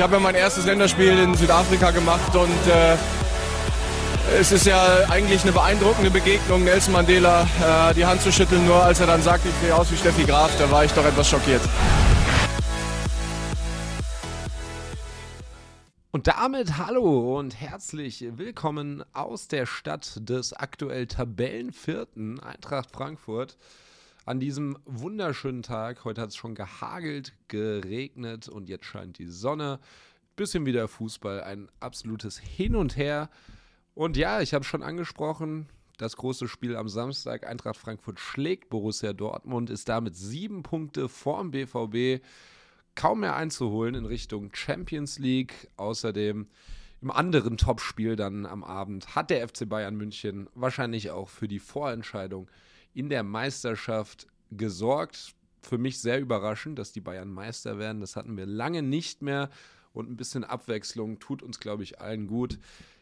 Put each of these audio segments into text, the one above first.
Ich habe ja mein erstes Länderspiel in Südafrika gemacht und äh, es ist ja eigentlich eine beeindruckende Begegnung, Nelson Mandela äh, die Hand zu schütteln, nur als er dann sagt, ich sehe aus wie Steffi Graf, da war ich doch etwas schockiert. Und damit hallo und herzlich willkommen aus der Stadt des aktuell Tabellenvierten Eintracht Frankfurt an diesem wunderschönen Tag. Heute hat es schon gehagelt, geregnet und jetzt scheint die Sonne. Bisschen wieder Fußball, ein absolutes Hin und Her. Und ja, ich habe schon angesprochen, das große Spiel am Samstag. Eintracht Frankfurt schlägt Borussia Dortmund, ist damit sieben Punkte vorm BVB kaum mehr einzuholen in Richtung Champions League. Außerdem im anderen Topspiel dann am Abend hat der FC Bayern München wahrscheinlich auch für die Vorentscheidung in der Meisterschaft gesorgt. Für mich sehr überraschend, dass die Bayern Meister werden. Das hatten wir lange nicht mehr. Und ein bisschen Abwechslung tut uns, glaube ich, allen gut.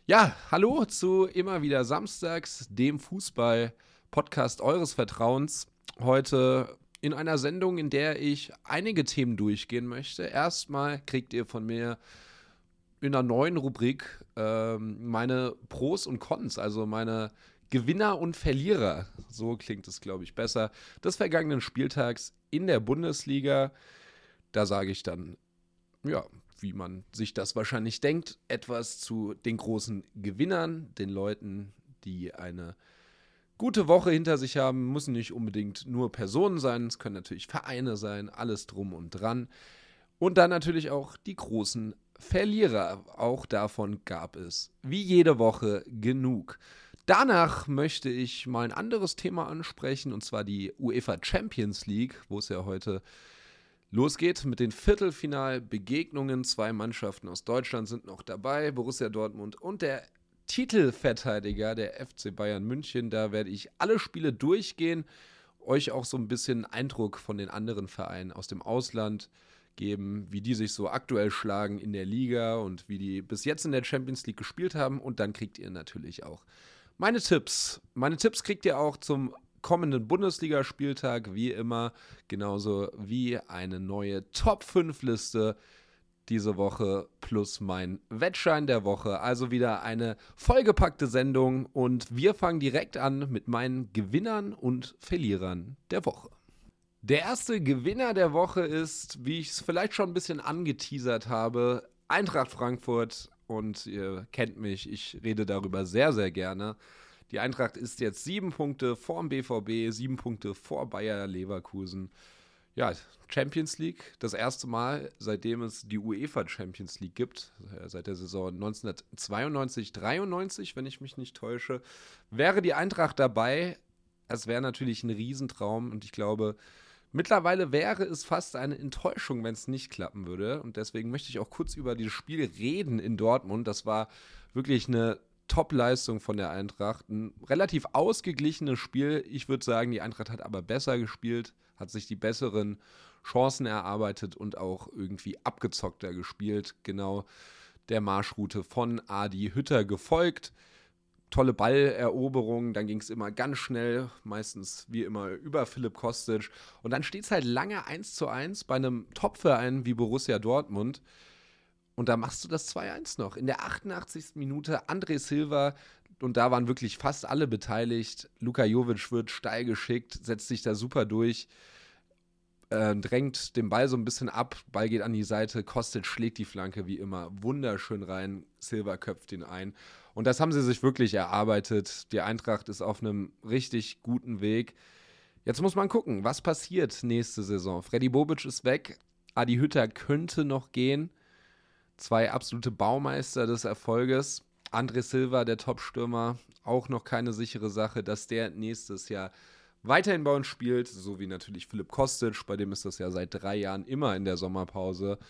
Ja, hallo zu immer wieder Samstags, dem Fußball-Podcast eures Vertrauens. Heute in einer Sendung, in der ich einige Themen durchgehen möchte. Erstmal kriegt ihr von mir in einer neuen Rubrik ähm, meine Pros und Cons, also meine Gewinner und Verlierer, so klingt es, glaube ich, besser, des vergangenen Spieltags in der Bundesliga. Da sage ich dann, ja, wie man sich das wahrscheinlich denkt, etwas zu den großen Gewinnern, den Leuten, die eine gute Woche hinter sich haben. Müssen nicht unbedingt nur Personen sein, es können natürlich Vereine sein, alles drum und dran. Und dann natürlich auch die großen Verlierer. Auch davon gab es wie jede Woche genug. Danach möchte ich mal ein anderes Thema ansprechen, und zwar die UEFA Champions League, wo es ja heute losgeht mit den Viertelfinalbegegnungen. Zwei Mannschaften aus Deutschland sind noch dabei, Borussia Dortmund und der Titelverteidiger der FC Bayern München. Da werde ich alle Spiele durchgehen, euch auch so ein bisschen Eindruck von den anderen Vereinen aus dem Ausland geben, wie die sich so aktuell schlagen in der Liga und wie die bis jetzt in der Champions League gespielt haben. Und dann kriegt ihr natürlich auch meine Tipps. Meine Tipps kriegt ihr auch zum kommenden Bundesligaspieltag, wie immer, genauso wie eine neue Top 5 Liste diese Woche plus mein Wettschein der Woche. Also wieder eine vollgepackte Sendung und wir fangen direkt an mit meinen Gewinnern und Verlierern der Woche. Der erste Gewinner der Woche ist, wie ich es vielleicht schon ein bisschen angeteasert habe, Eintracht Frankfurt. Und ihr kennt mich, ich rede darüber sehr, sehr gerne. Die Eintracht ist jetzt sieben Punkte vor dem BVB, sieben Punkte vor Bayer Leverkusen ja, Champions League, das erste Mal, seitdem es die UEFA Champions League gibt, äh, seit der Saison 1992, 93, wenn ich mich nicht täusche, wäre die Eintracht dabei. Es wäre natürlich ein Riesentraum und ich glaube, mittlerweile wäre es fast eine Enttäuschung, wenn es nicht klappen würde. Und deswegen möchte ich auch kurz über dieses Spiel reden in Dortmund. Das war wirklich eine Top-Leistung von der Eintracht. Ein relativ ausgeglichenes Spiel. Ich würde sagen, die Eintracht hat aber besser gespielt hat sich die besseren Chancen erarbeitet und auch irgendwie abgezockter gespielt. Genau der Marschroute von Adi Hütter gefolgt. Tolle Balleroberung, dann ging es immer ganz schnell, meistens wie immer über Philipp Kostic. Und dann steht es halt lange 1 zu 1 bei einem Topverein wie Borussia Dortmund. Und da machst du das 2-1 noch. In der 88. Minute André Silva, und da waren wirklich fast alle beteiligt. Luka Jovic wird steil geschickt, setzt sich da super durch äh, drängt den Ball so ein bisschen ab, Ball geht an die Seite, Kostic schlägt die Flanke wie immer wunderschön rein, Silva köpft ihn ein. Und das haben sie sich wirklich erarbeitet. Die Eintracht ist auf einem richtig guten Weg. Jetzt muss man gucken, was passiert nächste Saison. Freddy Bobic ist weg, Adi Hütter könnte noch gehen. Zwei absolute Baumeister des Erfolges. André Silva, der Top-Stürmer, auch noch keine sichere Sache, dass der nächstes Jahr weiterhin bei uns spielt, so wie natürlich Philipp Kostic, bei dem ist das ja seit drei Jahren immer in der Sommerpause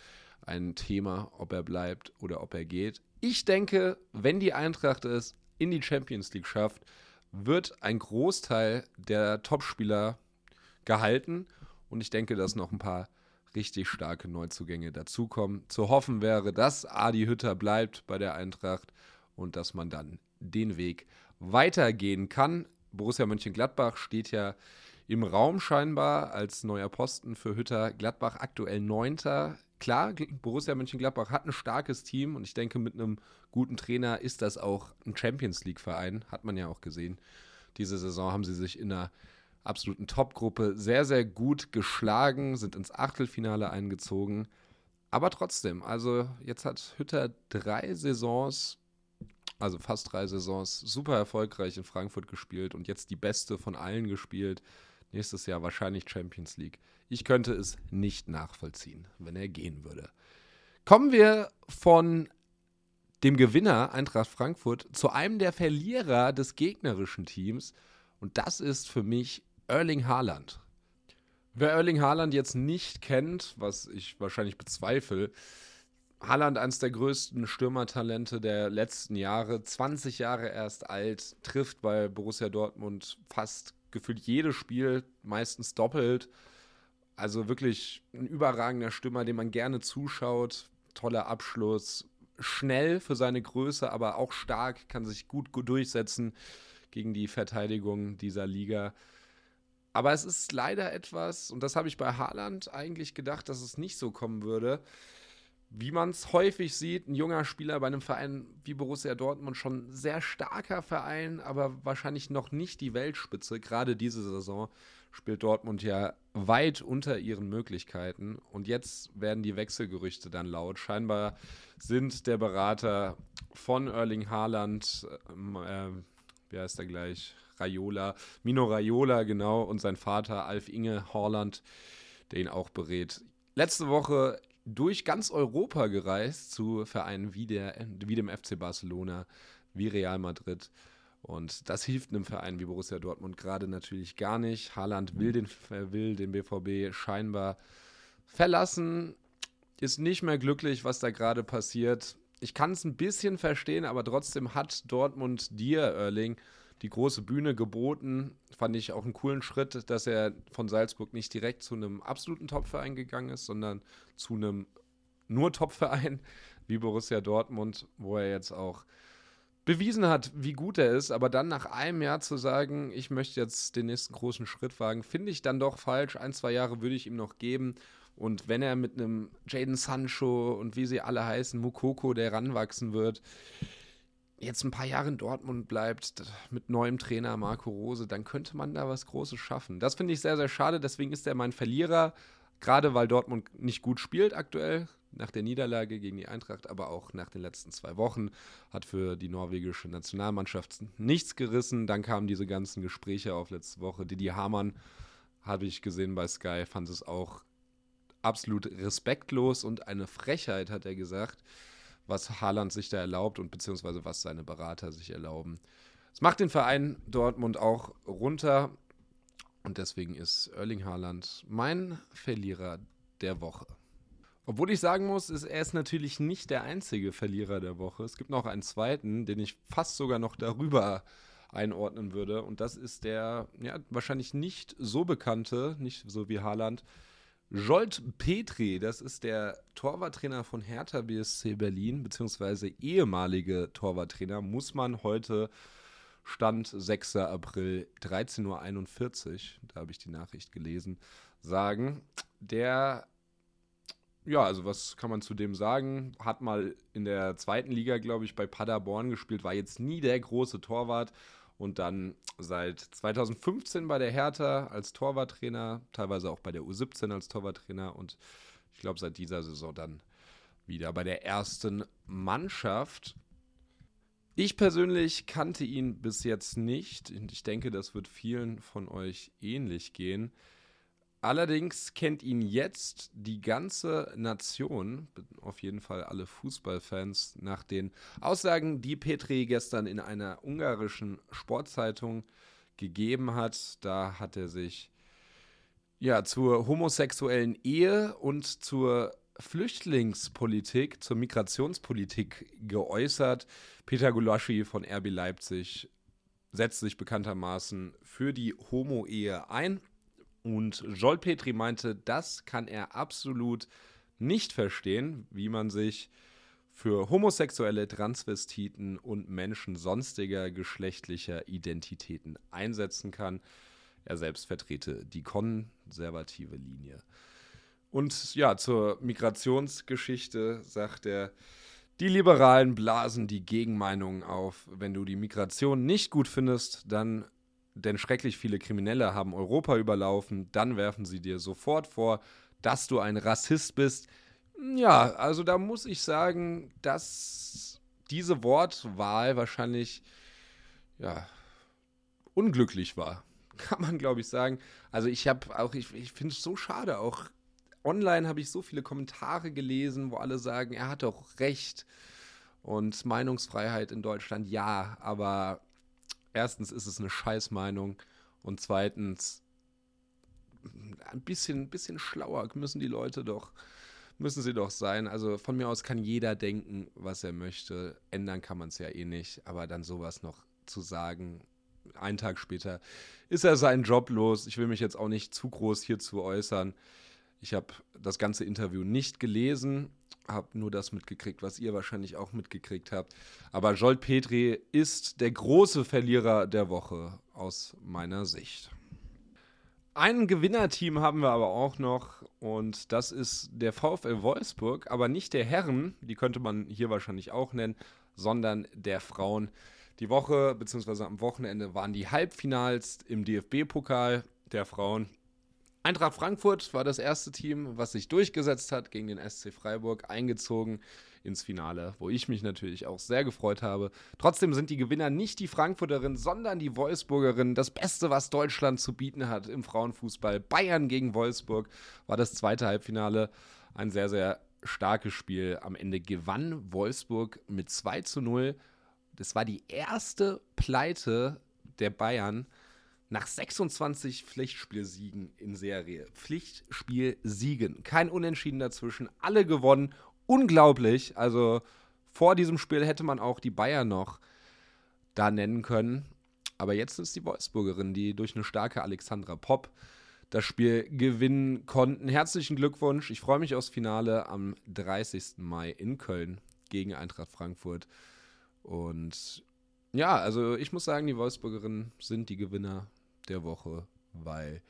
ein Thema, ob er bleibt oder ob er geht. Ich denke, wenn die Eintracht es in die Champions League schafft, wird ein Großteil der Topspieler gehalten und ich denke, dass noch ein paar richtig starke Neuzugänge dazukommen. Zu hoffen wäre, dass Adi Hütter bleibt bei der Eintracht und dass man dann den Weg weitergehen kann. Borussia Mönchengladbach steht ja im Raum scheinbar als neuer Posten für Hütter. Gladbach aktuell Neunter klar, Borussia Mönchengladbach hat ein starkes Team und ich denke, mit einem guten Trainer ist das auch ein Champions League-Verein, hat man ja auch gesehen. Diese Saison haben sie sich in einer absoluten Top-Gruppe sehr, sehr gut geschlagen, sind ins Achtelfinale eingezogen. Aber trotzdem, also jetzt hat Hütter drei Saisons, also fast drei Saisons, super erfolgreich in Frankfurt gespielt und jetzt die beste von allen gespielt. Nächstes Jahr wahrscheinlich Champions League. Ich könnte es nicht nachvollziehen, wenn er gehen würde. Kommen wir von dem Gewinner Eintracht Frankfurt zu einem der Verlierer des gegnerischen Teams. Und das ist für mich Erling Haaland. Wer Erling Haaland jetzt nicht kennt, was ich wahrscheinlich bezweifle, Haaland eines der größten Stürmertalente der letzten Jahre, 20 Jahre erst alt, trifft bei Borussia Dortmund fast gefühlt jedes Spiel, meistens doppelt. Also wirklich ein überragender Stürmer, dem man gerne zuschaut. Toller Abschluss, schnell für seine Größe, aber auch stark, kann sich gut, gut durchsetzen gegen die Verteidigung dieser Liga. Aber es ist leider etwas, und das habe ich bei Haaland eigentlich gedacht, dass es nicht so kommen würde, wie man es häufig sieht, ein junger Spieler bei einem Verein wie Borussia Dortmund schon sehr starker Verein, aber wahrscheinlich noch nicht die Weltspitze. Gerade diese Saison spielt Dortmund ja weit unter ihren Möglichkeiten. Und jetzt werden die Wechselgerüchte dann laut. Scheinbar sind der Berater von Erling Haaland, äh, wie heißt er gleich? Raiola, Mino Raiola, genau, und sein Vater Alf Inge Haaland, der ihn auch berät. Letzte Woche durch ganz Europa gereist zu Vereinen wie, der, wie dem FC Barcelona, wie Real Madrid. Und das hilft einem Verein wie Borussia Dortmund gerade natürlich gar nicht. Haaland will den, will den BVB scheinbar verlassen, ist nicht mehr glücklich, was da gerade passiert. Ich kann es ein bisschen verstehen, aber trotzdem hat Dortmund dir, Erling, die große Bühne geboten. Fand ich auch einen coolen Schritt, dass er von Salzburg nicht direkt zu einem absoluten Topverein gegangen ist, sondern zu einem nur Topverein wie Borussia Dortmund, wo er jetzt auch bewiesen hat, wie gut er ist, aber dann nach einem Jahr zu sagen, ich möchte jetzt den nächsten großen Schritt wagen, finde ich dann doch falsch. Ein, zwei Jahre würde ich ihm noch geben. Und wenn er mit einem Jaden Sancho und wie sie alle heißen, Mukoko, der ranwachsen wird, jetzt ein paar Jahre in Dortmund bleibt, mit neuem Trainer Marco Rose, dann könnte man da was Großes schaffen. Das finde ich sehr, sehr schade. Deswegen ist er mein Verlierer, gerade weil Dortmund nicht gut spielt aktuell, nach der Niederlage gegen die Eintracht, aber auch nach den letzten zwei Wochen, hat für die norwegische Nationalmannschaft nichts gerissen. Dann kamen diese ganzen Gespräche auf letzte Woche. Didi Hamann habe ich gesehen bei Sky, fand es auch absolut respektlos und eine Frechheit, hat er gesagt was Haaland sich da erlaubt und beziehungsweise was seine Berater sich erlauben. Es macht den Verein Dortmund auch runter und deswegen ist Erling Haaland mein Verlierer der Woche. Obwohl ich sagen muss, ist er ist natürlich nicht der einzige Verlierer der Woche. Es gibt noch einen zweiten, den ich fast sogar noch darüber einordnen würde. Und das ist der ja, wahrscheinlich nicht so bekannte, nicht so wie Haaland, Jolt Petri, das ist der Torwarttrainer von Hertha BSC Berlin, beziehungsweise ehemalige Torwarttrainer, muss man heute Stand 6. April 13.41 Uhr, da habe ich die Nachricht gelesen, sagen. Der, ja, also was kann man zu dem sagen? Hat mal in der zweiten Liga, glaube ich, bei Paderborn gespielt, war jetzt nie der große Torwart, und dann seit 2015 bei der Hertha als Torwarttrainer, teilweise auch bei der U17 als Torwarttrainer und ich glaube seit dieser Saison dann wieder bei der ersten Mannschaft. Ich persönlich kannte ihn bis jetzt nicht und ich denke, das wird vielen von euch ähnlich gehen. Allerdings kennt ihn jetzt die ganze Nation, auf jeden Fall alle Fußballfans, nach den Aussagen, die Petri gestern in einer ungarischen Sportzeitung gegeben hat. Da hat er sich ja zur homosexuellen Ehe und zur Flüchtlingspolitik, zur Migrationspolitik geäußert. Peter Gulaschi von RB Leipzig setzt sich bekanntermaßen für die Homo-Ehe ein und Joel Petri meinte, das kann er absolut nicht verstehen, wie man sich für homosexuelle Transvestiten und Menschen sonstiger geschlechtlicher Identitäten einsetzen kann. Er selbst vertrete die konservative Linie. Und ja, zur Migrationsgeschichte sagt er, die Liberalen blasen die Gegenmeinungen auf. Wenn du die Migration nicht gut findest, dann, denn schrecklich viele Kriminelle haben Europa überlaufen, dann werfen sie dir sofort vor, dass du ein Rassist bist. Ja, also da muss ich sagen, dass diese Wortwahl wahrscheinlich ja, unglücklich war. Kann man, glaube ich, sagen. Also ich habe auch, ich, ich finde es so schade, auch online habe ich so viele Kommentare gelesen, wo alle sagen, er hat doch recht. Und Meinungsfreiheit in Deutschland, ja, aber erstens ist es eine Scheißmeinung und zweitens ein bisschen, bisschen schlauer müssen die Leute doch, müssen sie doch sein. Also von mir aus kann jeder denken, was er möchte. Ändern kann man es ja eh nicht, aber dann sowas noch zu sagen, einen Tag später ist er seinen Job los. Ich will mich jetzt auch nicht zu groß hierzu äußern. Ich habe das ganze Interview nicht gelesen, habe nur das mitgekriegt, was ihr wahrscheinlich auch mitgekriegt habt. Aber Jolt Petri ist der große Verlierer der Woche aus meiner Sicht. Ein Gewinnerteam haben wir aber auch noch und das ist der VfL Wolfsburg, aber nicht der Herren, die könnte man hier wahrscheinlich auch nennen, sondern der Frauen. Die Woche bzw. am Wochenende waren die Halbfinals im DFB-Pokal der Frauen. Eintracht Frankfurt war das erste Team, was sich durchgesetzt hat gegen den SC Freiburg, eingezogen ins Finale, wo ich mich natürlich auch sehr gefreut habe. Trotzdem sind die Gewinner nicht die Frankfurterinnen, sondern die Wolfsburgerinnen. Das Beste, was Deutschland zu bieten hat im Frauenfußball. Bayern gegen Wolfsburg war das zweite Halbfinale. Ein sehr, sehr starkes Spiel. Am Ende gewann Wolfsburg mit 2 zu 0. Das war die erste Pleite der Bayern nach 26 Pflichtspielsiegen in Serie. Pflichtspielsiegen. Kein Unentschieden dazwischen. Alle gewonnen. Unglaublich. Also vor diesem Spiel hätte man auch die Bayern noch da nennen können. Aber jetzt ist die Wolfsburgerin, die durch eine starke Alexandra Popp das Spiel gewinnen konnten. Herzlichen Glückwunsch. Ich freue mich aufs Finale am 30. Mai in Köln gegen Eintracht Frankfurt. Und ja, also ich muss sagen, die Wolfsburgerinnen sind die Gewinner der Woche, weil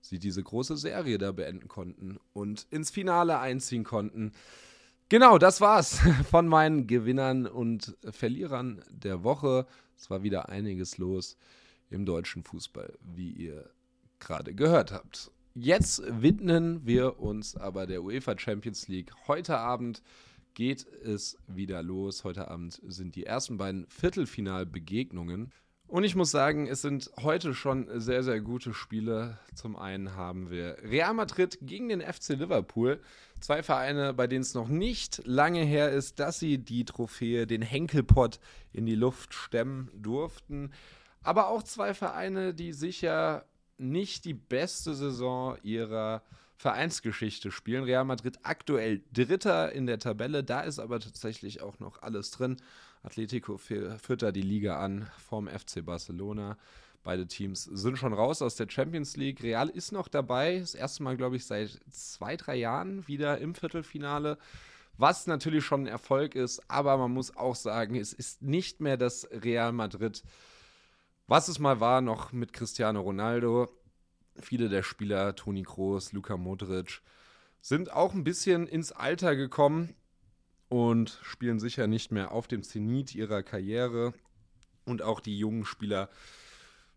sie diese große Serie da beenden konnten und ins Finale einziehen konnten. Genau, das war's von meinen Gewinnern und Verlierern der Woche. Es war wieder einiges los im deutschen Fußball, wie ihr gerade gehört habt. Jetzt widmen wir uns aber der UEFA Champions League. Heute Abend geht es wieder los. Heute Abend sind die ersten beiden Viertelfinalbegegnungen. Und ich muss sagen, es sind heute schon sehr, sehr gute Spiele. Zum einen haben wir Real Madrid gegen den FC Liverpool. Zwei Vereine, bei denen es noch nicht lange her ist, dass sie die Trophäe, den Henkelpott in die Luft stemmen durften. Aber auch zwei Vereine, die sicher nicht die beste Saison ihrer Vereinsgeschichte spielen. Real Madrid aktuell Dritter in der Tabelle, da ist aber tatsächlich auch noch alles drin. Atletico führt da die Liga an vom FC Barcelona. Beide Teams sind schon raus aus der Champions League. Real ist noch dabei. Das erste Mal, glaube ich, seit zwei, drei Jahren wieder im Viertelfinale. Was natürlich schon ein Erfolg ist, aber man muss auch sagen, es ist nicht mehr das Real Madrid, was es mal war, noch mit Cristiano Ronaldo. Viele der Spieler, Toni Kroos, Luka Modric, sind auch ein bisschen ins Alter gekommen und spielen sicher nicht mehr auf dem Zenit ihrer Karriere. Und auch die jungen Spieler,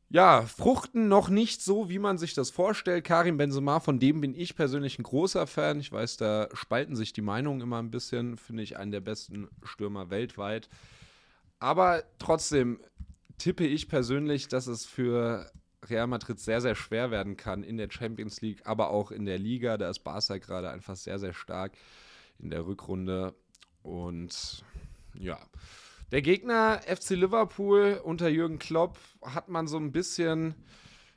ja, fruchten noch nicht so, wie man sich das vorstellt. Karim Benzema, von dem bin ich persönlich ein großer Fan. Ich weiß, da spalten sich die Meinungen immer ein bisschen. Finde ich einen der besten Stürmer weltweit. Aber trotzdem tippe ich persönlich, dass es für Real Madrid sehr, sehr schwer werden kann in der Champions League, aber auch in der Liga. Da ist Barca gerade einfach sehr, sehr stark in der Rückrunde. Und ja, der Gegner FC Liverpool unter Jürgen Klopp hat man so ein bisschen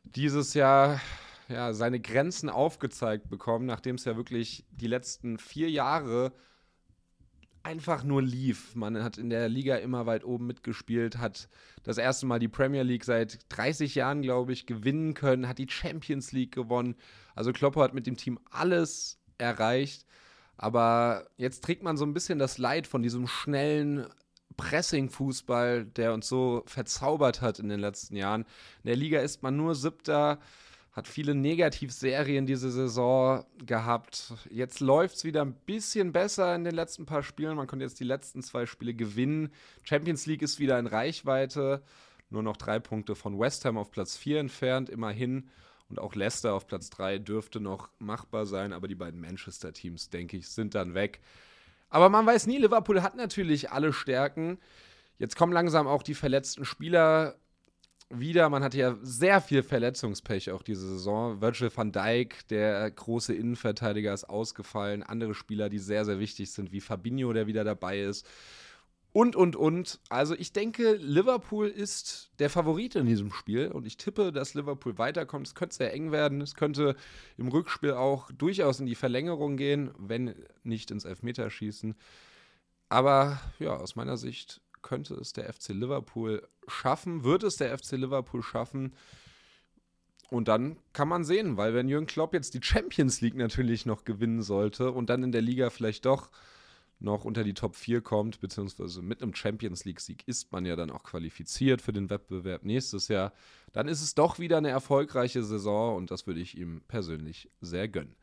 dieses Jahr ja, seine Grenzen aufgezeigt bekommen, nachdem es ja wirklich die letzten vier Jahre einfach nur lief. Man hat in der Liga immer weit oben mitgespielt, hat das erste Mal die Premier League seit 30 Jahren, glaube ich, gewinnen können, hat die Champions League gewonnen. Also Klopp hat mit dem Team alles erreicht. Aber jetzt trägt man so ein bisschen das Leid von diesem schnellen Pressing-Fußball, der uns so verzaubert hat in den letzten Jahren. In der Liga ist man nur Siebter, hat viele Negativserien diese Saison gehabt. Jetzt läuft es wieder ein bisschen besser in den letzten paar Spielen. Man konnte jetzt die letzten zwei Spiele gewinnen. Champions League ist wieder in Reichweite. Nur noch drei Punkte von West Ham auf Platz 4 entfernt, immerhin. Und auch Leicester auf Platz 3 dürfte noch machbar sein, aber die beiden Manchester-Teams, denke ich, sind dann weg. Aber man weiß nie, Liverpool hat natürlich alle Stärken. Jetzt kommen langsam auch die verletzten Spieler wieder. Man hatte ja sehr viel Verletzungspech auch diese Saison. Virgil van Dijk, der große Innenverteidiger, ist ausgefallen. Andere Spieler, die sehr, sehr wichtig sind, wie Fabinho, der wieder dabei ist. Und, und, und. Also ich denke, Liverpool ist der Favorit in diesem Spiel. Und ich tippe, dass Liverpool weiterkommt. Es könnte sehr eng werden. Es könnte im Rückspiel auch durchaus in die Verlängerung gehen, wenn nicht ins Elfmeterschießen. Aber ja, aus meiner Sicht könnte es der FC Liverpool schaffen, wird es der FC Liverpool schaffen. Und dann kann man sehen, weil wenn Jürgen Klopp jetzt die Champions League natürlich noch gewinnen sollte und dann in der Liga vielleicht doch noch unter die Top 4 kommt, beziehungsweise mit einem Champions League-Sieg ist man ja dann auch qualifiziert für den Wettbewerb nächstes Jahr, dann ist es doch wieder eine erfolgreiche Saison und das würde ich ihm persönlich sehr gönnen.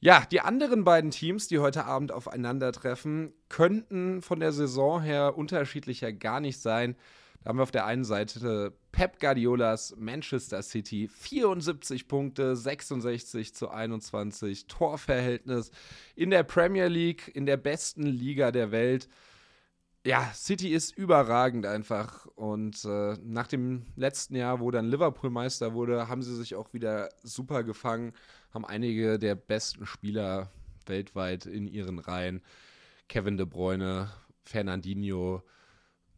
Ja, die anderen beiden Teams, die heute Abend aufeinandertreffen, könnten von der Saison her unterschiedlicher gar nicht sein. Da haben wir auf der einen Seite Pep Guardiolas Manchester City, 74 Punkte, 66 zu 21, Torverhältnis in der Premier League, in der besten Liga der Welt. Ja, City ist überragend einfach. Und äh, nach dem letzten Jahr, wo dann Liverpool Meister wurde, haben sie sich auch wieder super gefangen haben einige der besten Spieler weltweit in ihren Reihen. Kevin De Bruyne, Fernandinho,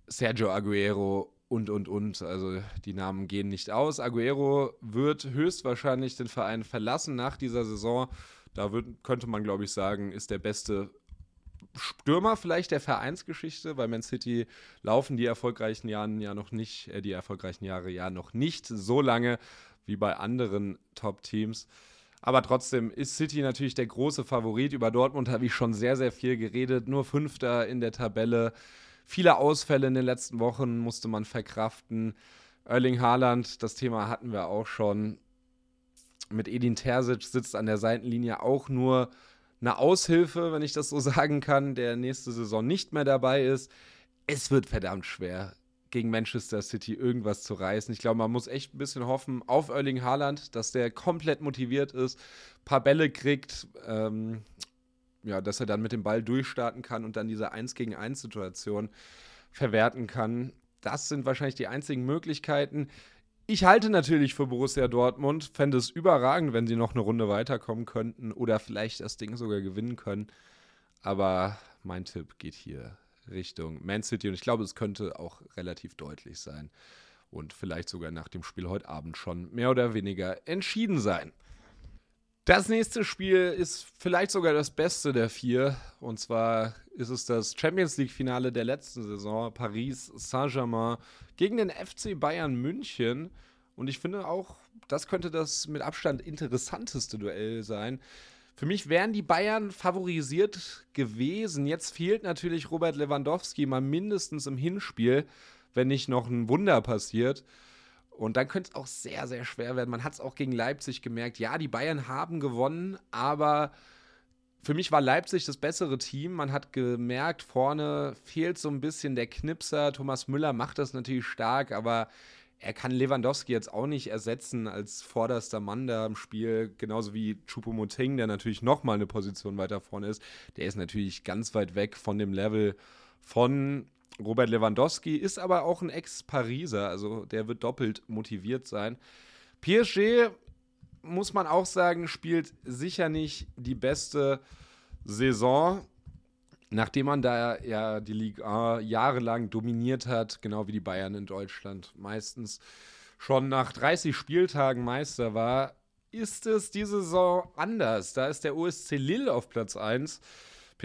Sergio Aguero und, und, und. Also die Namen gehen nicht aus. Aguero wird höchstwahrscheinlich den Verein verlassen nach dieser Saison. Da wird, könnte man, glaube ich, sagen, ist der beste Stürmer vielleicht der Vereinsgeschichte. Bei Man City laufen die erfolgreichen Jahre ja noch nicht, äh, die erfolgreichen Jahre ja noch nicht so lange wie bei anderen Top-Teams. Aber trotzdem ist City natürlich der große Favorit. Über Dortmund habe ich schon sehr, sehr viel geredet. Nur Fünfter in der Tabelle. Viele Ausfälle in den letzten Wochen musste man verkraften. Erling Haaland, das Thema hatten wir auch schon. Mit Edin Terzic sitzt an der Seitenlinie auch nur eine Aushilfe, wenn ich das so sagen kann, der nächste Saison nicht mehr dabei ist. Es wird verdammt schwer gegen Manchester City irgendwas zu reißen. Ich glaube, man muss echt ein bisschen hoffen auf Erling Haaland, dass der komplett motiviert ist, paar Bälle kriegt, ähm, ja, dass er dann mit dem Ball durchstarten kann und dann diese 1 gegen 1 Situation verwerten kann. Das sind wahrscheinlich die einzigen Möglichkeiten. Ich halte natürlich für Borussia Dortmund, fände es überragend, wenn sie noch eine Runde weiterkommen könnten oder vielleicht das Ding sogar gewinnen können. Aber mein Tipp geht hier Richtung Man City. Und ich glaube, es könnte auch relativ deutlich sein. Und vielleicht sogar nach dem Spiel heute Abend schon mehr oder weniger entschieden sein. Das nächste Spiel ist vielleicht sogar das beste der vier. Und zwar ist es das Champions League-Finale der letzten Saison. Paris Saint-Germain gegen den FC Bayern München. Und ich finde auch, das könnte das mit Abstand interessanteste Duell sein. Für mich wären die Bayern favorisiert gewesen. Jetzt fehlt natürlich Robert Lewandowski mal mindestens im Hinspiel, wenn nicht noch ein Wunder passiert. Und dann könnte es auch sehr, sehr schwer werden. Man hat es auch gegen Leipzig gemerkt. Ja, die Bayern haben gewonnen, aber für mich war Leipzig das bessere Team. Man hat gemerkt, vorne fehlt so ein bisschen der Knipser. Thomas Müller macht das natürlich stark, aber er kann Lewandowski jetzt auch nicht ersetzen als vorderster Mann da im Spiel, genauso wie Choupo-Moting, der natürlich nochmal eine Position weiter vorne ist. Der ist natürlich ganz weit weg von dem Level von Robert Lewandowski, ist aber auch ein Ex-Pariser, also der wird doppelt motiviert sein. PSG, muss man auch sagen, spielt sicher nicht die beste Saison nachdem man da ja die Liga jahrelang dominiert hat, genau wie die Bayern in Deutschland meistens schon nach 30 Spieltagen Meister war, ist es diese Saison anders. Da ist der OSC Lille auf Platz 1.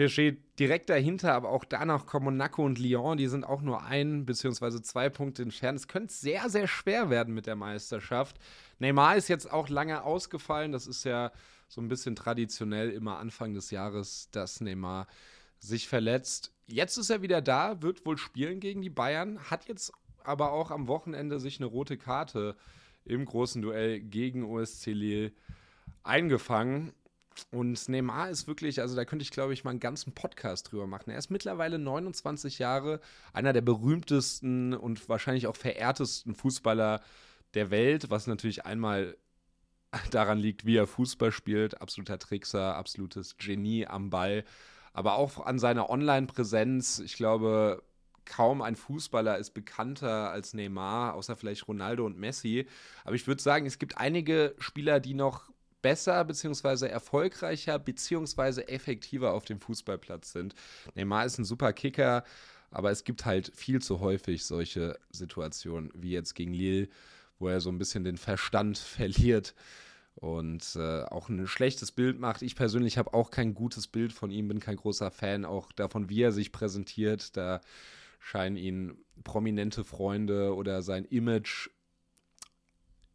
PSG direkt dahinter, aber auch danach kommen Monaco und Lyon, die sind auch nur ein bzw. zwei Punkte entfernt. Es könnte sehr, sehr schwer werden mit der Meisterschaft. Neymar ist jetzt auch lange ausgefallen. Das ist ja so ein bisschen traditionell immer Anfang des Jahres, dass Neymar sich verletzt. Jetzt ist er wieder da, wird wohl spielen gegen die Bayern, hat jetzt aber auch am Wochenende sich eine rote Karte im großen Duell gegen OSC Lille eingefangen. Und Neymar ist wirklich, also da könnte ich glaube ich mal einen ganzen Podcast drüber machen. Er ist mittlerweile 29 Jahre, einer der berühmtesten und wahrscheinlich auch verehrtesten Fußballer der Welt, was natürlich einmal daran liegt, wie er Fußball spielt. Absoluter Trickser, absolutes Genie am Ball. Aber auch an seiner Online-Präsenz. Ich glaube, kaum ein Fußballer ist bekannter als Neymar, außer vielleicht Ronaldo und Messi. Aber ich würde sagen, es gibt einige Spieler, die noch besser bzw. erfolgreicher bzw. effektiver auf dem Fußballplatz sind. Neymar ist ein super Kicker, aber es gibt halt viel zu häufig solche Situationen wie jetzt gegen Lille, wo er so ein bisschen den Verstand verliert und äh, auch ein schlechtes Bild macht. Ich persönlich habe auch kein gutes Bild von ihm, bin kein großer Fan auch davon, wie er sich präsentiert. Da scheinen ihn prominente Freunde oder sein Image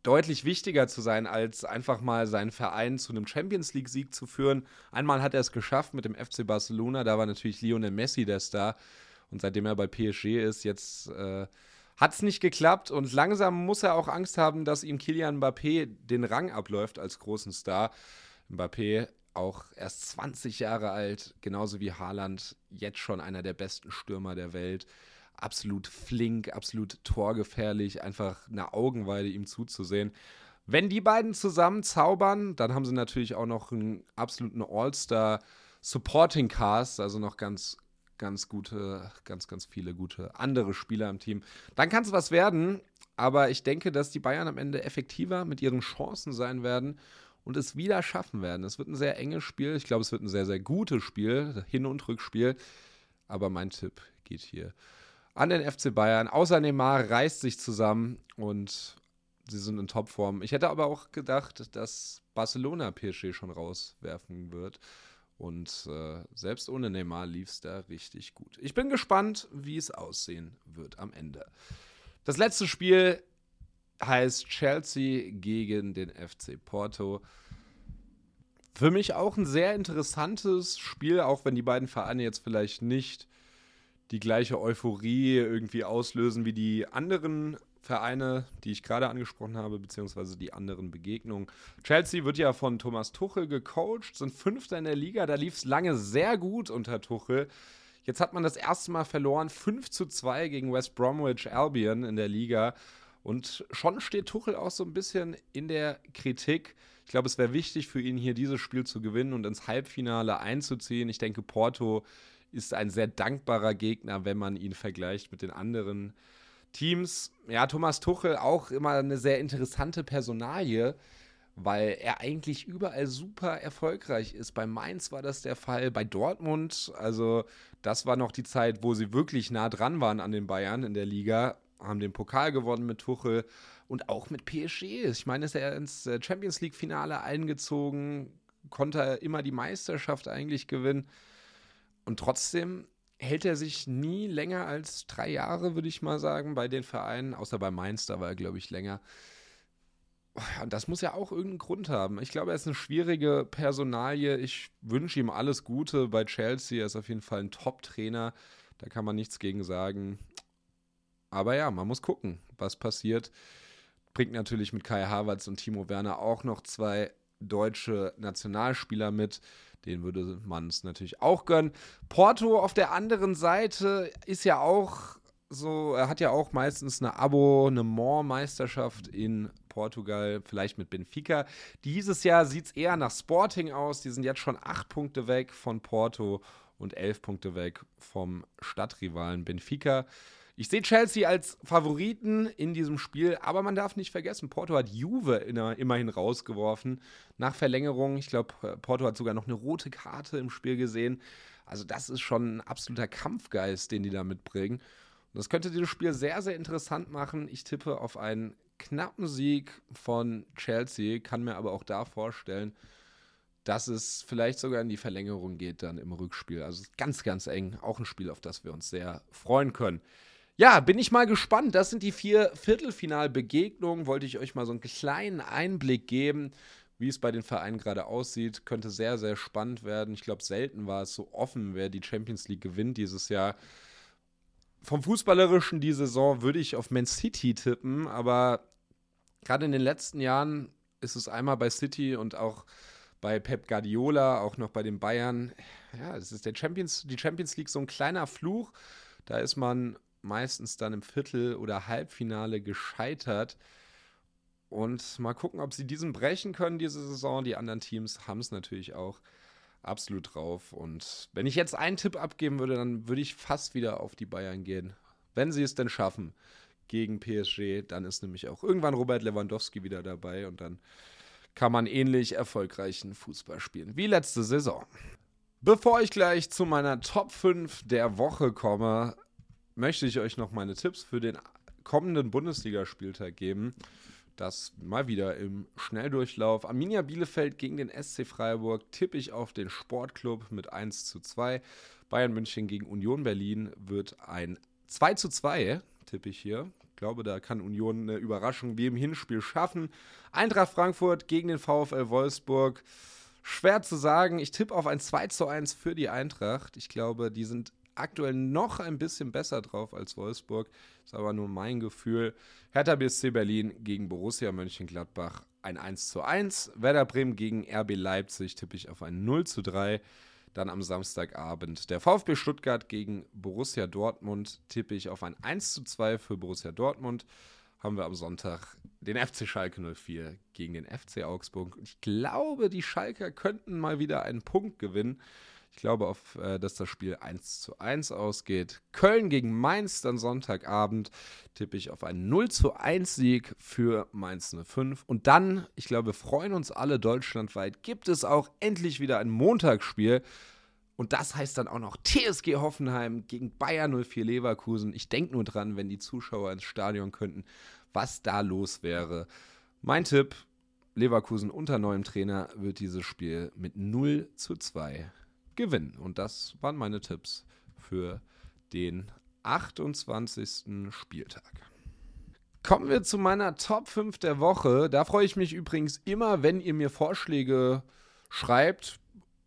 deutlich wichtiger zu sein, als einfach mal seinen Verein zu einem Champions League-Sieg zu führen. Einmal hat er es geschafft mit dem FC Barcelona, da war natürlich Lionel Messi der Star. Und seitdem er bei PSG ist, jetzt äh, hat es nicht geklappt. Und langsam muss er auch Angst haben, dass ihm Kylian Mbappé den Rang abläuft als großen Star. Mbappé auch erst 20 Jahre alt, genauso wie Haaland, jetzt schon einer der besten Stürmer der Welt absolut flink, absolut torgefährlich, einfach eine Augenweide ihm zuzusehen. Wenn die beiden zusammen zaubern, dann haben sie natürlich auch noch einen absoluten All-Star Supporting Cast, also noch ganz, ganz gute, ganz, ganz viele gute andere Spieler im Team. Dann kann es was werden, aber ich denke, dass die Bayern am Ende effektiver mit ihren Chancen sein werden und es wieder schaffen werden. Es wird ein sehr enges Spiel. Ich glaube, es wird ein sehr, sehr gutes Spiel, Hin- und Rückspiel. Aber mein Tipp geht hier an den FC Bayern. Außer Neymar reißt sich zusammen und sie sind in Topform. Ich hätte aber auch gedacht, dass Barcelona PSG schon rauswerfen wird. Und äh, selbst ohne Neymar lief es da richtig gut. Ich bin gespannt, wie es aussehen wird am Ende. Das letzte Spiel heißt Chelsea gegen den FC Porto. Für mich auch ein sehr interessantes Spiel, auch wenn die beiden Vereine jetzt vielleicht nicht die gleiche Euphorie irgendwie auslösen wie die anderen Vereine, die ich gerade angesprochen habe, beziehungsweise die anderen Begegnungen. Chelsea wird ja von Thomas Tuchel gecoacht, sind Fünfter in der Liga, da lief es lange sehr gut unter Tuchel. Jetzt hat man das erste Mal verloren, 5 zu 2 gegen West Bromwich Albion in der Liga. Und schon steht Tuchel auch so ein bisschen in der Kritik. Ich glaube, es wäre wichtig für ihn, hier dieses Spiel zu gewinnen und ins Halbfinale einzuziehen. Ich denke, Porto ist ein sehr dankbarer Gegner, wenn man ihn vergleicht mit den anderen Teams. Ja, Thomas Tuchel auch immer eine sehr interessante Personalie, weil er eigentlich überall super erfolgreich ist. Bei Mainz war das der Fall, bei Dortmund, also das war noch die Zeit, wo sie wirklich nah dran waren an den Bayern in der Liga, haben den Pokal gewonnen mit Tuchel und auch mit PSG. Ich meine, ist er ins äh, Champions League Finale eingezogen, konnte er immer die Meisterschaft eigentlich gewinnen. Und trotzdem hält er sich nie länger als drei Jahre, würde ich mal sagen, bei den Vereinen, außer bei Mainz, da war er, glaube ich, länger. Und das muss ja auch irgendeinen Grund haben. Ich glaube, er ist eine schwierige Personalie. Ich wünsche ihm alles Gute bei Chelsea. Er ist auf jeden Fall ein Top-Trainer. Da kann man nichts gegen sagen. Aber ja, man muss gucken, was passiert. Bringt natürlich mit Kai Havertz und Timo Werner auch noch zwei deutsche Nationalspieler mit. Den würde man es natürlich auch gönnen. Porto auf der anderen Seite ist ja auch so, er hat ja auch meistens eine Abo, eine More-Meisterschaft in Portugal, vielleicht mit Benfica. Dieses Jahr sieht es eher nach Sporting aus. Die sind jetzt schon acht Punkte weg von Porto und elf Punkte weg vom Stadtrivalen Benfica. Ich sehe Chelsea als Favoriten in diesem Spiel, aber man darf nicht vergessen, Porto hat Juve immerhin rausgeworfen nach Verlängerung. Ich glaube, Porto hat sogar noch eine rote Karte im Spiel gesehen. Also das ist schon ein absoluter Kampfgeist, den die da mitbringen. Und das könnte dieses Spiel sehr, sehr interessant machen. Ich tippe auf einen knappen Sieg von Chelsea, kann mir aber auch da vorstellen, dass es vielleicht sogar in die Verlängerung geht dann im Rückspiel. Also ganz, ganz eng. Auch ein Spiel, auf das wir uns sehr freuen können. Ja, bin ich mal gespannt. Das sind die vier Viertelfinalbegegnungen. Wollte ich euch mal so einen kleinen Einblick geben, wie es bei den Vereinen gerade aussieht. Könnte sehr, sehr spannend werden. Ich glaube, selten war es so offen, wer die Champions League gewinnt dieses Jahr. Vom Fußballerischen die Saison würde ich auf Man City tippen, aber gerade in den letzten Jahren ist es einmal bei City und auch bei Pep Guardiola, auch noch bei den Bayern. Ja, es ist der Champions, die Champions League so ein kleiner Fluch. Da ist man meistens dann im Viertel- oder Halbfinale gescheitert. Und mal gucken, ob sie diesen brechen können diese Saison. Die anderen Teams haben es natürlich auch absolut drauf. Und wenn ich jetzt einen Tipp abgeben würde, dann würde ich fast wieder auf die Bayern gehen. Wenn sie es denn schaffen gegen PSG, dann ist nämlich auch irgendwann Robert Lewandowski wieder dabei und dann kann man ähnlich erfolgreichen Fußball spielen wie letzte Saison. Bevor ich gleich zu meiner Top 5 der Woche komme, möchte ich euch noch meine Tipps für den kommenden Bundesligaspieltag geben. Das mal wieder im Schnelldurchlauf. Arminia Bielefeld gegen den SC Freiburg tippe ich auf den Sportclub mit 1 zu 2. Bayern München gegen Union Berlin wird ein 2 zu 2, tippe ich hier. Ich glaube, da kann Union eine Überraschung wie im Hinspiel schaffen. Eintracht Frankfurt gegen den VfL Wolfsburg. Schwer zu sagen. Ich tippe auf ein 2 zu 1 für die Eintracht. Ich glaube, die sind aktuell noch ein bisschen besser drauf als Wolfsburg. Ist aber nur mein Gefühl. Hertha BSC Berlin gegen Borussia Mönchengladbach ein 1 zu 1. Werder Bremen gegen RB Leipzig tippe ich auf ein 0 zu 3. Dann am Samstagabend der VfB Stuttgart gegen Borussia Dortmund tippe ich auf ein 1 zu 2 für Borussia Dortmund. Haben wir am Sonntag den FC Schalke 04 gegen den FC Augsburg. Ich glaube, die Schalker könnten mal wieder einen Punkt gewinnen. Ich glaube, auf, äh, dass das Spiel 1 zu 1 ausgeht. Köln gegen Mainz dann Sonntagabend tippe ich auf einen 0 zu 1 Sieg für Mainz 05. Und dann, ich glaube, wir freuen uns alle deutschlandweit, gibt es auch endlich wieder ein Montagsspiel. Und das heißt dann auch noch TSG Hoffenheim gegen Bayern 04 Leverkusen. Ich denke nur dran, wenn die Zuschauer ins Stadion könnten, was da los wäre. Mein Tipp, Leverkusen unter neuem Trainer wird dieses Spiel mit 0 zu 2 gewinnen. Und das waren meine Tipps für den 28. Spieltag. Kommen wir zu meiner Top 5 der Woche. Da freue ich mich übrigens immer, wenn ihr mir Vorschläge schreibt,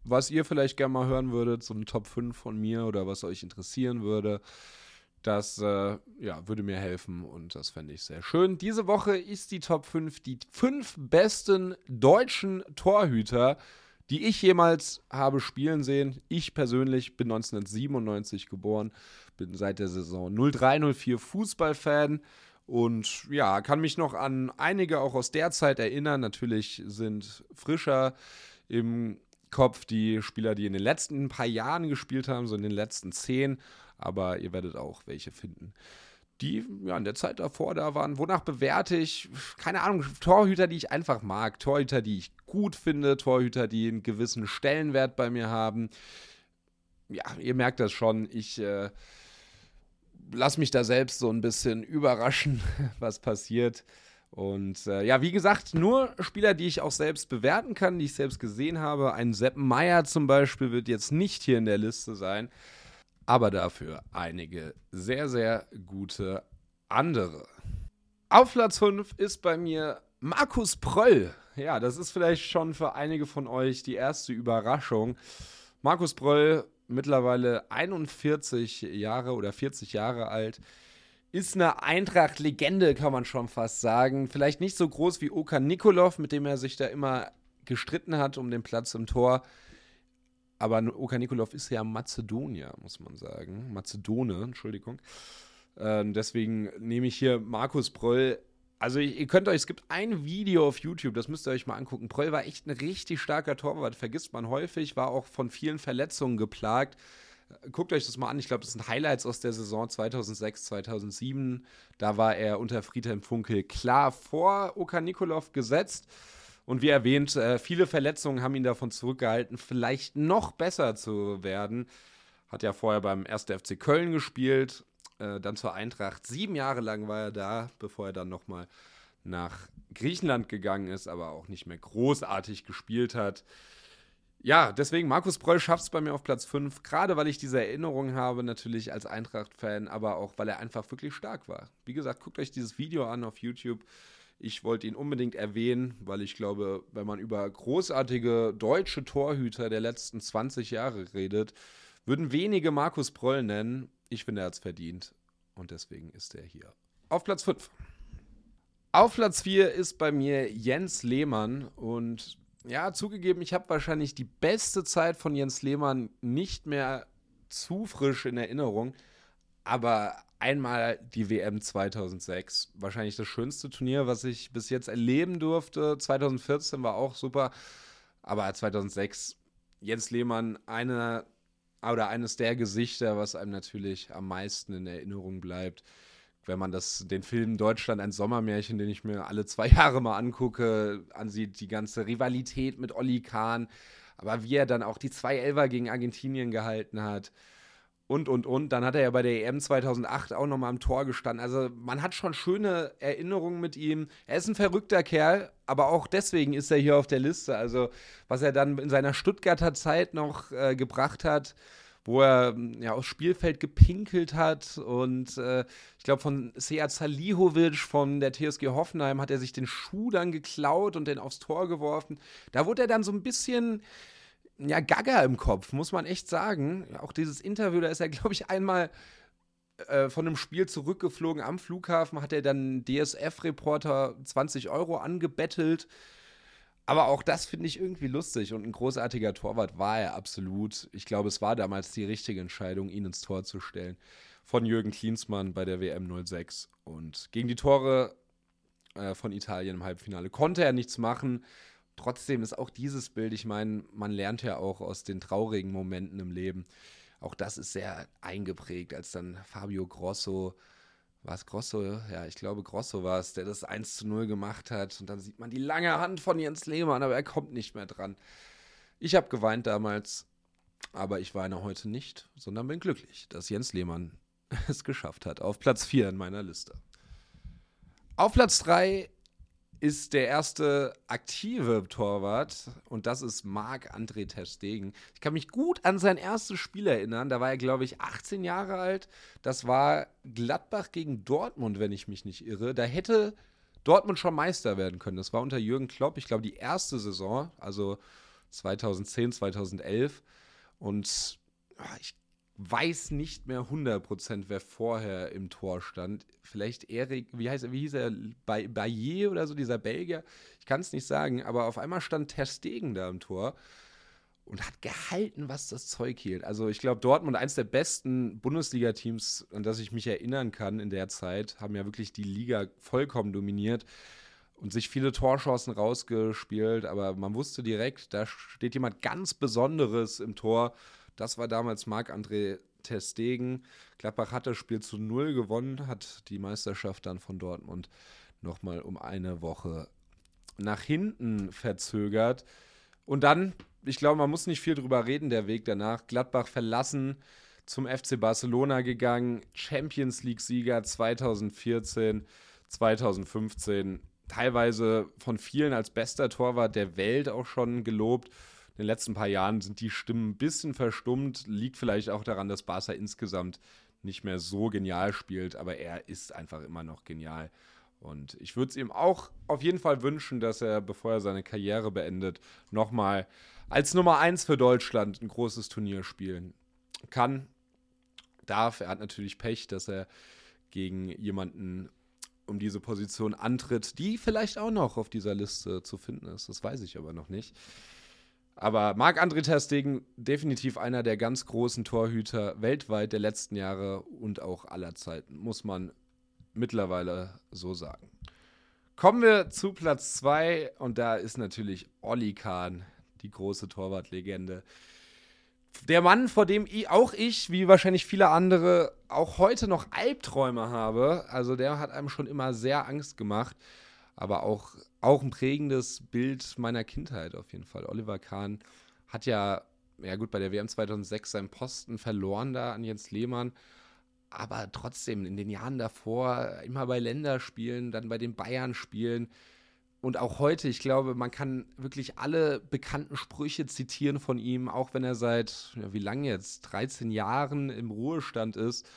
was ihr vielleicht gerne mal hören würdet, so eine Top 5 von mir oder was euch interessieren würde. Das äh, ja, würde mir helfen und das fände ich sehr schön. Diese Woche ist die Top 5 die fünf besten deutschen Torhüter die ich jemals habe spielen sehen. Ich persönlich bin 1997 geboren, bin seit der Saison 0304 Fußballfan und ja, kann mich noch an einige auch aus der Zeit erinnern. Natürlich sind frischer im Kopf die Spieler, die in den letzten paar Jahren gespielt haben, so in den letzten zehn, aber ihr werdet auch welche finden die ja in der Zeit davor da waren. Wonach bewerte ich? Keine Ahnung, Torhüter, die ich einfach mag, Torhüter, die ich gut finde, Torhüter, die einen gewissen Stellenwert bei mir haben. Ja, ihr merkt das schon, ich äh, lasse mich da selbst so ein bisschen überraschen, was passiert. Und äh, ja, wie gesagt, nur Spieler, die ich auch selbst bewerten kann, die ich selbst gesehen habe. Ein Sepp Meier zum Beispiel wird jetzt nicht hier in der Liste sein aber dafür einige sehr, sehr gute andere. Auf Platz 5 ist bei mir Markus Pröll. Ja, das ist vielleicht schon für einige von euch die erste Überraschung. Markus Pröll, mittlerweile 41 Jahre oder 40 Jahre alt, ist eine Eintracht-Legende, kann man schon fast sagen. Vielleicht nicht so groß wie Okan Nikolov, mit dem er sich da immer gestritten hat um den Platz im Tor. Aber Oka Nikolov ist ja Mazedonier, muss man sagen. Mazedone, Entschuldigung. Ähm, deswegen nehme ich hier Markus Pröll. Also ihr könnt euch, es gibt ein Video auf YouTube, das müsst ihr euch mal angucken. Pröll war echt ein richtig starker Torwart, vergisst man häufig, war auch von vielen Verletzungen geplagt. Guckt euch das mal an, ich glaube, das sind Highlights aus der Saison 2006, 2007. Da war er unter Friedhelm Funkel klar vor Oka Nikolov gesetzt. Und wie erwähnt, äh, viele Verletzungen haben ihn davon zurückgehalten, vielleicht noch besser zu werden. Hat ja vorher beim 1. FC Köln gespielt, äh, dann zur Eintracht. Sieben Jahre lang war er da, bevor er dann nochmal nach Griechenland gegangen ist, aber auch nicht mehr großartig gespielt hat. Ja, deswegen Markus Broll schafft es bei mir auf Platz 5, gerade weil ich diese Erinnerung habe, natürlich als Eintracht-Fan, aber auch weil er einfach wirklich stark war. Wie gesagt, guckt euch dieses Video an auf YouTube. Ich wollte ihn unbedingt erwähnen, weil ich glaube, wenn man über großartige deutsche Torhüter der letzten 20 Jahre redet, würden wenige Markus Proll nennen. Ich finde, er hat es verdient und deswegen ist er hier. Auf Platz 5. Auf Platz 4 ist bei mir Jens Lehmann und ja, zugegeben, ich habe wahrscheinlich die beste Zeit von Jens Lehmann nicht mehr zu frisch in Erinnerung, aber einmal die WM 2006, wahrscheinlich das schönste Turnier, was ich bis jetzt erleben durfte. 2014 war auch super, aber 2006 Jens Lehmann eine oder eines der Gesichter, was einem natürlich am meisten in Erinnerung bleibt. Wenn man das, den Film Deutschland ein Sommermärchen, den ich mir alle zwei Jahre mal angucke, ansieht, die ganze Rivalität mit Olli Kahn, aber wie er dann auch die zwei Elfer gegen Argentinien gehalten hat und, und, und. Dann hat er ja bei der EM 2008 auch nochmal am Tor gestanden. Also man hat schon schöne Erinnerungen mit ihm. Er ist ein verrückter Kerl, aber auch deswegen ist er hier auf der Liste. Also was er dann in seiner Stuttgarter Zeit noch äh, gebracht hat, wo er ja aufs Spielfeld gepinkelt hat und äh, ich glaube von Sead Salihovic von der TSG Hoffenheim hat er sich den Schuh dann geklaut und den aufs Tor geworfen. Da wurde er dann so ein bisschen ja, Gaga im Kopf, muss man echt sagen. Auch dieses Interview, da ist er, glaube ich, einmal äh, von einem Spiel zurückgeflogen am Flughafen, hat er dann DSF-Reporter 20 Euro angebettelt. Aber auch das finde ich irgendwie lustig und ein großartiger Torwart war er absolut. Ich glaube, es war damals die richtige Entscheidung, ihn ins Tor zu stellen. Von Jürgen Klinsmann bei der WM 06. Und gegen die Tore äh, von Italien im Halbfinale konnte er nichts machen trotzdem ist auch dieses Bild, ich meine, man lernt ja auch aus den traurigen Momenten im Leben. Auch das ist sehr eingeprägt, als dann Fabio Grosso, war es Grosso? Ja, ich glaube Grosso war es, der das 1 zu 0 gemacht hat. Und dann sieht man die lange Hand von Jens Lehmann, aber er kommt nicht mehr dran. Ich habe geweint damals, aber ich weine heute nicht, sondern bin glücklich, dass Jens Lehmann es geschafft hat. Auf Platz 4 in meiner Liste. Auf Platz 3 ist der erste aktive Torwart und das ist Marc-André Terstegen. Ich kann mich gut an sein erstes Spiel erinnern. Da war er, glaube ich, 18 Jahre alt. Das war Gladbach gegen Dortmund, wenn ich mich nicht irre. Da hätte Dortmund schon Meister werden können. Das war unter Jürgen Klopp, ich glaube, die erste Saison, also 2010, 2011. Und ah, ich weiß nicht mehr 100%, wer vorher im Tor stand. Vielleicht Erik, wie heißt wie hieß er, Bayer oder so, dieser Belgier. Ich kann es nicht sagen, aber auf einmal stand Ter Stegen da im Tor und hat gehalten, was das Zeug hielt. Also ich glaube, Dortmund, eins der besten Bundesliga-Teams, an das ich mich erinnern kann in der Zeit, haben ja wirklich die Liga vollkommen dominiert und sich viele Torchancen rausgespielt, aber man wusste direkt, da steht jemand ganz Besonderes im Tor das war damals Marc-André Testegen. Gladbach hat das Spiel zu null gewonnen, hat die Meisterschaft dann von Dortmund nochmal um eine Woche nach hinten verzögert. Und dann, ich glaube, man muss nicht viel drüber reden, der Weg danach. Gladbach verlassen, zum FC Barcelona gegangen, Champions League-Sieger 2014, 2015, teilweise von vielen als bester Torwart der Welt auch schon gelobt den letzten paar Jahren sind die Stimmen ein bisschen verstummt. Liegt vielleicht auch daran, dass Barca insgesamt nicht mehr so genial spielt, aber er ist einfach immer noch genial. Und ich würde es ihm auch auf jeden Fall wünschen, dass er, bevor er seine Karriere beendet, nochmal als Nummer 1 für Deutschland ein großes Turnier spielen kann, darf. Er hat natürlich Pech, dass er gegen jemanden um diese Position antritt, die vielleicht auch noch auf dieser Liste zu finden ist. Das weiß ich aber noch nicht. Aber Marc-André Ter definitiv einer der ganz großen Torhüter weltweit der letzten Jahre und auch aller Zeiten, muss man mittlerweile so sagen. Kommen wir zu Platz 2 und da ist natürlich Olli Kahn, die große Torwartlegende. Der Mann, vor dem auch ich, wie wahrscheinlich viele andere, auch heute noch Albträume habe. Also der hat einem schon immer sehr Angst gemacht aber auch, auch ein prägendes Bild meiner Kindheit auf jeden Fall. Oliver Kahn hat ja, ja gut, bei der WM 2006 seinen Posten verloren da an Jens Lehmann, aber trotzdem in den Jahren davor immer bei Länderspielen, dann bei den Bayern spielen und auch heute, ich glaube, man kann wirklich alle bekannten Sprüche zitieren von ihm, auch wenn er seit, ja, wie lange jetzt, 13 Jahren im Ruhestand ist.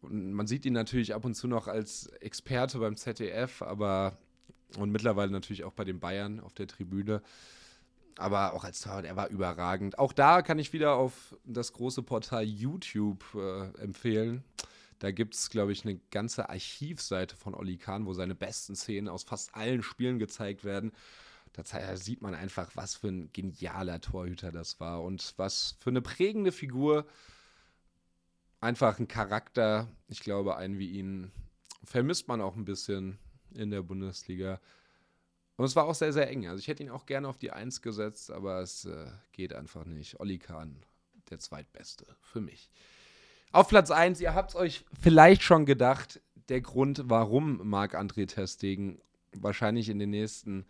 Und man sieht ihn natürlich ab und zu noch als Experte beim ZDF, aber und mittlerweile natürlich auch bei den Bayern auf der Tribüne. Aber auch als Torwart, er war überragend. Auch da kann ich wieder auf das große Portal YouTube äh, empfehlen. Da gibt es, glaube ich, eine ganze Archivseite von Olli Kahn, wo seine besten Szenen aus fast allen Spielen gezeigt werden. Da sieht man einfach, was für ein genialer Torhüter das war und was für eine prägende Figur. Einfach ein Charakter. Ich glaube, einen wie ihn vermisst man auch ein bisschen in der Bundesliga. Und es war auch sehr, sehr eng. Also ich hätte ihn auch gerne auf die Eins gesetzt, aber es äh, geht einfach nicht. Olli Kahn, der zweitbeste für mich. Auf Platz 1, ihr habt es euch vielleicht schon gedacht, der Grund, warum Marc-André Testegen wahrscheinlich in den nächsten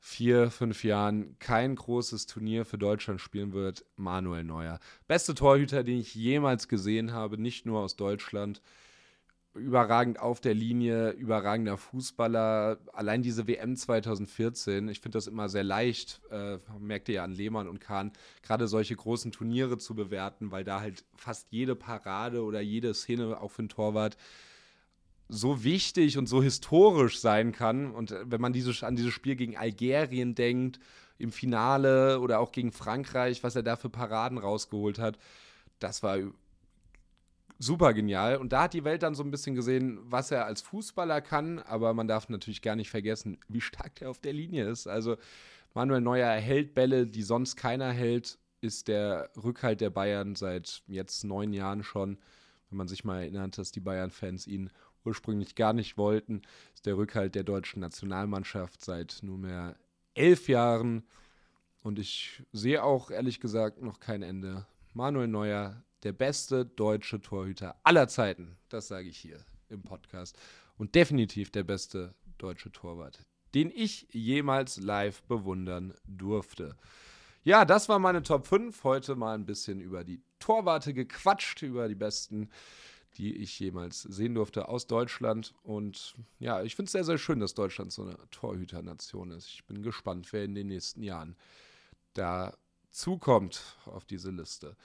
vier, fünf Jahren kein großes Turnier für Deutschland spielen wird, Manuel Neuer. Beste Torhüter, den ich jemals gesehen habe, nicht nur aus Deutschland. Überragend auf der Linie, überragender Fußballer. Allein diese WM 2014, ich finde das immer sehr leicht, äh, merkt ihr ja an Lehmann und Kahn, gerade solche großen Turniere zu bewerten, weil da halt fast jede Parade oder jede Szene auch für einen Torwart so wichtig und so historisch sein kann. Und äh, wenn man diese, an dieses Spiel gegen Algerien denkt, im Finale oder auch gegen Frankreich, was er da für Paraden rausgeholt hat, das war super genial. Und da hat die Welt dann so ein bisschen gesehen, was er als Fußballer kann, aber man darf natürlich gar nicht vergessen, wie stark er auf der Linie ist. Also Manuel Neuer hält Bälle, die sonst keiner hält, ist der Rückhalt der Bayern seit jetzt neun Jahren schon. Wenn man sich mal erinnert, dass die Bayern-Fans ihn ursprünglich gar nicht wollten, ist der Rückhalt der deutschen Nationalmannschaft seit nunmehr elf Jahren. Und ich sehe auch ehrlich gesagt noch kein Ende. Manuel Neuer, der beste deutsche Torhüter aller Zeiten, das sage ich hier im Podcast. Und definitiv der beste deutsche Torwart, den ich jemals live bewundern durfte. Ja, das war meine Top 5. Heute mal ein bisschen über die Torwarte gequatscht, über die besten die ich jemals sehen durfte aus Deutschland. Und ja, ich finde es sehr, sehr schön, dass Deutschland so eine Torhüternation ist. Ich bin gespannt, wer in den nächsten Jahren da zukommt auf diese Liste.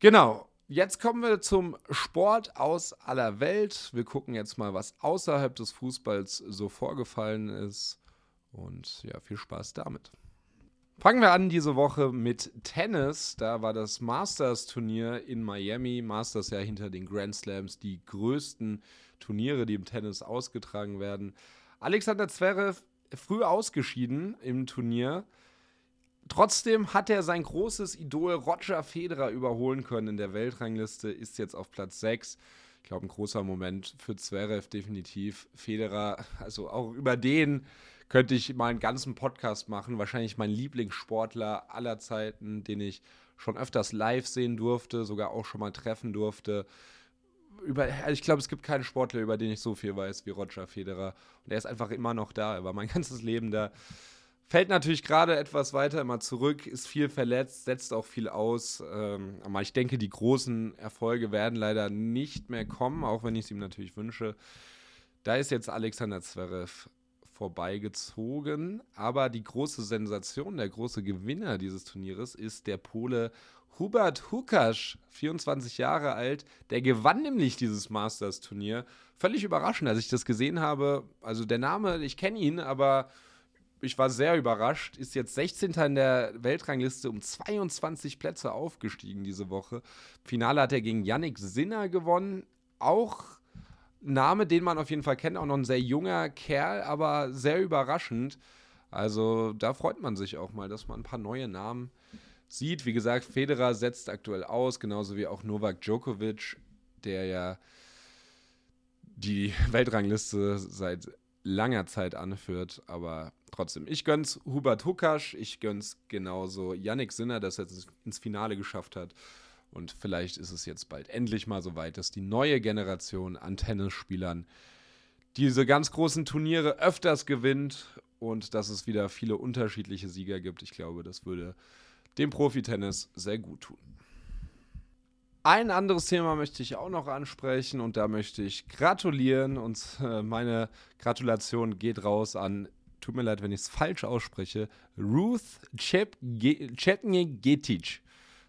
Genau, jetzt kommen wir zum Sport aus aller Welt. Wir gucken jetzt mal, was außerhalb des Fußballs so vorgefallen ist. Und ja, viel Spaß damit. Fangen wir an diese Woche mit Tennis. Da war das Masters-Turnier in Miami. Masters ja hinter den Grand Slams die größten Turniere, die im Tennis ausgetragen werden. Alexander Zverev früh ausgeschieden im Turnier. Trotzdem hat er sein großes Idol Roger Federer überholen können in der Weltrangliste, ist jetzt auf Platz 6. Ich glaube, ein großer Moment für Zverev definitiv. Federer, also auch über den könnte ich mal einen ganzen Podcast machen. Wahrscheinlich mein Lieblingssportler aller Zeiten, den ich schon öfters live sehen durfte, sogar auch schon mal treffen durfte. Über, ich glaube, es gibt keinen Sportler, über den ich so viel weiß wie Roger Federer. Und er ist einfach immer noch da. Er war mein ganzes Leben da. Fällt natürlich gerade etwas weiter immer zurück, ist viel verletzt, setzt auch viel aus. Ähm, aber ich denke, die großen Erfolge werden leider nicht mehr kommen, auch wenn ich es ihm natürlich wünsche. Da ist jetzt Alexander Zverev vorbeigezogen. Aber die große Sensation, der große Gewinner dieses Turnieres ist der Pole Hubert Hukasch, 24 Jahre alt. Der gewann nämlich dieses Masters-Turnier. Völlig überraschend, als ich das gesehen habe. Also der Name, ich kenne ihn, aber ich war sehr überrascht. Ist jetzt 16. in der Weltrangliste um 22 Plätze aufgestiegen diese Woche. Finale hat er gegen Yannick Sinner gewonnen. Auch Name, den man auf jeden Fall kennt, auch noch ein sehr junger Kerl, aber sehr überraschend. Also da freut man sich auch mal, dass man ein paar neue Namen sieht. Wie gesagt, Federer setzt aktuell aus, genauso wie auch Novak Djokovic, der ja die Weltrangliste seit langer Zeit anführt. Aber trotzdem, ich gönn's Hubert Hukasch, ich gönn's genauso Yannick Sinner, dass er es ins Finale geschafft hat. Und vielleicht ist es jetzt bald endlich mal so weit, dass die neue Generation an Tennisspielern diese ganz großen Turniere öfters gewinnt und dass es wieder viele unterschiedliche Sieger gibt. Ich glaube, das würde dem Profitennis sehr gut tun. Ein anderes Thema möchte ich auch noch ansprechen und da möchte ich gratulieren und äh, meine Gratulation geht raus an, tut mir leid, wenn ich es falsch ausspreche, Ruth Chetney-Getic.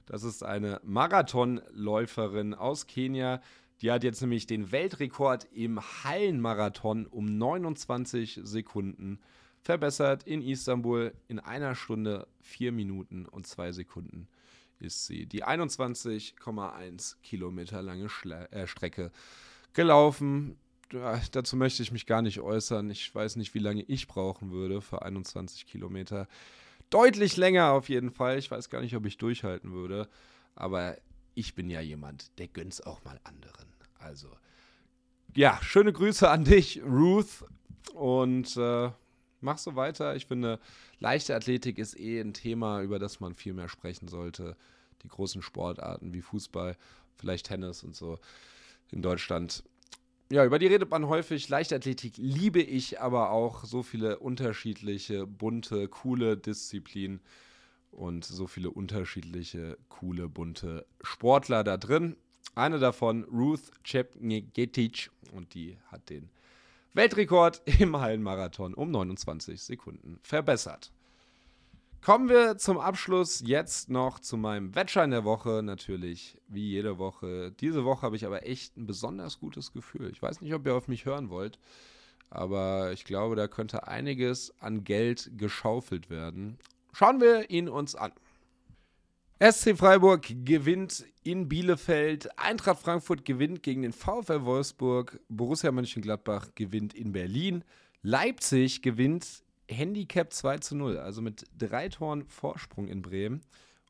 Das ist eine Marathonläuferin aus Kenia. Die hat jetzt nämlich den Weltrekord im Hallenmarathon um 29 Sekunden verbessert in Istanbul in einer Stunde, vier Minuten und zwei Sekunden ist sie die 21,1 Kilometer lange Schle äh, Strecke gelaufen. Ja, dazu möchte ich mich gar nicht äußern. Ich weiß nicht, wie lange ich brauchen würde für 21 Kilometer. Deutlich länger auf jeden Fall. Ich weiß gar nicht, ob ich durchhalten würde. Aber ich bin ja jemand, der gönnt's auch mal anderen. Also, ja, schöne Grüße an dich, Ruth. Und äh, mach so weiter. Ich finde, leichte Athletik ist eh ein Thema, über das man viel mehr sprechen sollte. Die großen Sportarten wie Fußball, vielleicht Tennis und so in Deutschland. Ja, über die redet man häufig. Leichtathletik liebe ich aber auch. So viele unterschiedliche, bunte, coole Disziplinen und so viele unterschiedliche, coole, bunte Sportler da drin. Eine davon, Ruth Chepngetic, und die hat den Weltrekord im Hallenmarathon um 29 Sekunden verbessert. Kommen wir zum Abschluss jetzt noch zu meinem Wettschein der Woche. Natürlich, wie jede Woche. Diese Woche habe ich aber echt ein besonders gutes Gefühl. Ich weiß nicht, ob ihr auf mich hören wollt, aber ich glaube, da könnte einiges an Geld geschaufelt werden. Schauen wir ihn uns an. SC Freiburg gewinnt in Bielefeld, Eintracht Frankfurt gewinnt gegen den VfL Wolfsburg, Borussia Mönchengladbach gewinnt in Berlin, Leipzig gewinnt Handicap 2 zu 0, also mit drei Toren Vorsprung in Bremen.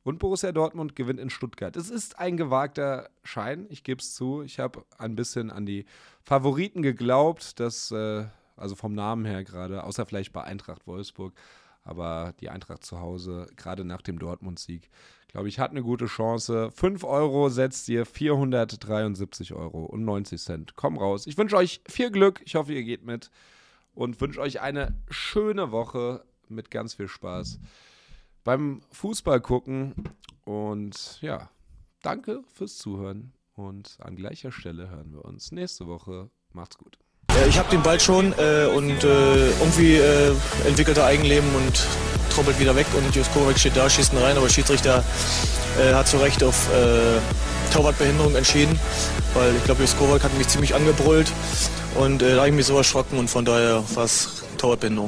Und Borussia Dortmund gewinnt in Stuttgart. Es ist ein gewagter Schein, ich gebe es zu. Ich habe ein bisschen an die Favoriten geglaubt, dass, äh, also vom Namen her gerade, außer vielleicht bei Eintracht Wolfsburg, aber die Eintracht zu Hause, gerade nach dem Dortmund-Sieg, glaube ich, hat eine gute Chance. 5 Euro setzt ihr 473 Euro und 90 Cent. Komm raus. Ich wünsche euch viel Glück. Ich hoffe, ihr geht mit. Und wünsche euch eine schöne Woche mit ganz viel Spaß beim Fußball gucken. Und ja, danke fürs Zuhören. Und an gleicher Stelle hören wir uns nächste Woche. Macht's gut. Ich habe den Ball schon äh, und äh, irgendwie äh, entwickelt er Eigenleben und troppelt wieder weg und Juskovic steht da, schießt ihn rein, aber Schiedsrichter äh, hat zu Recht auf äh, Torwartbehinderung entschieden, weil ich glaube, Juskovic hat mich ziemlich angebrüllt und äh, da habe ich mich so erschrocken und von daher war es Torwartbehinderung.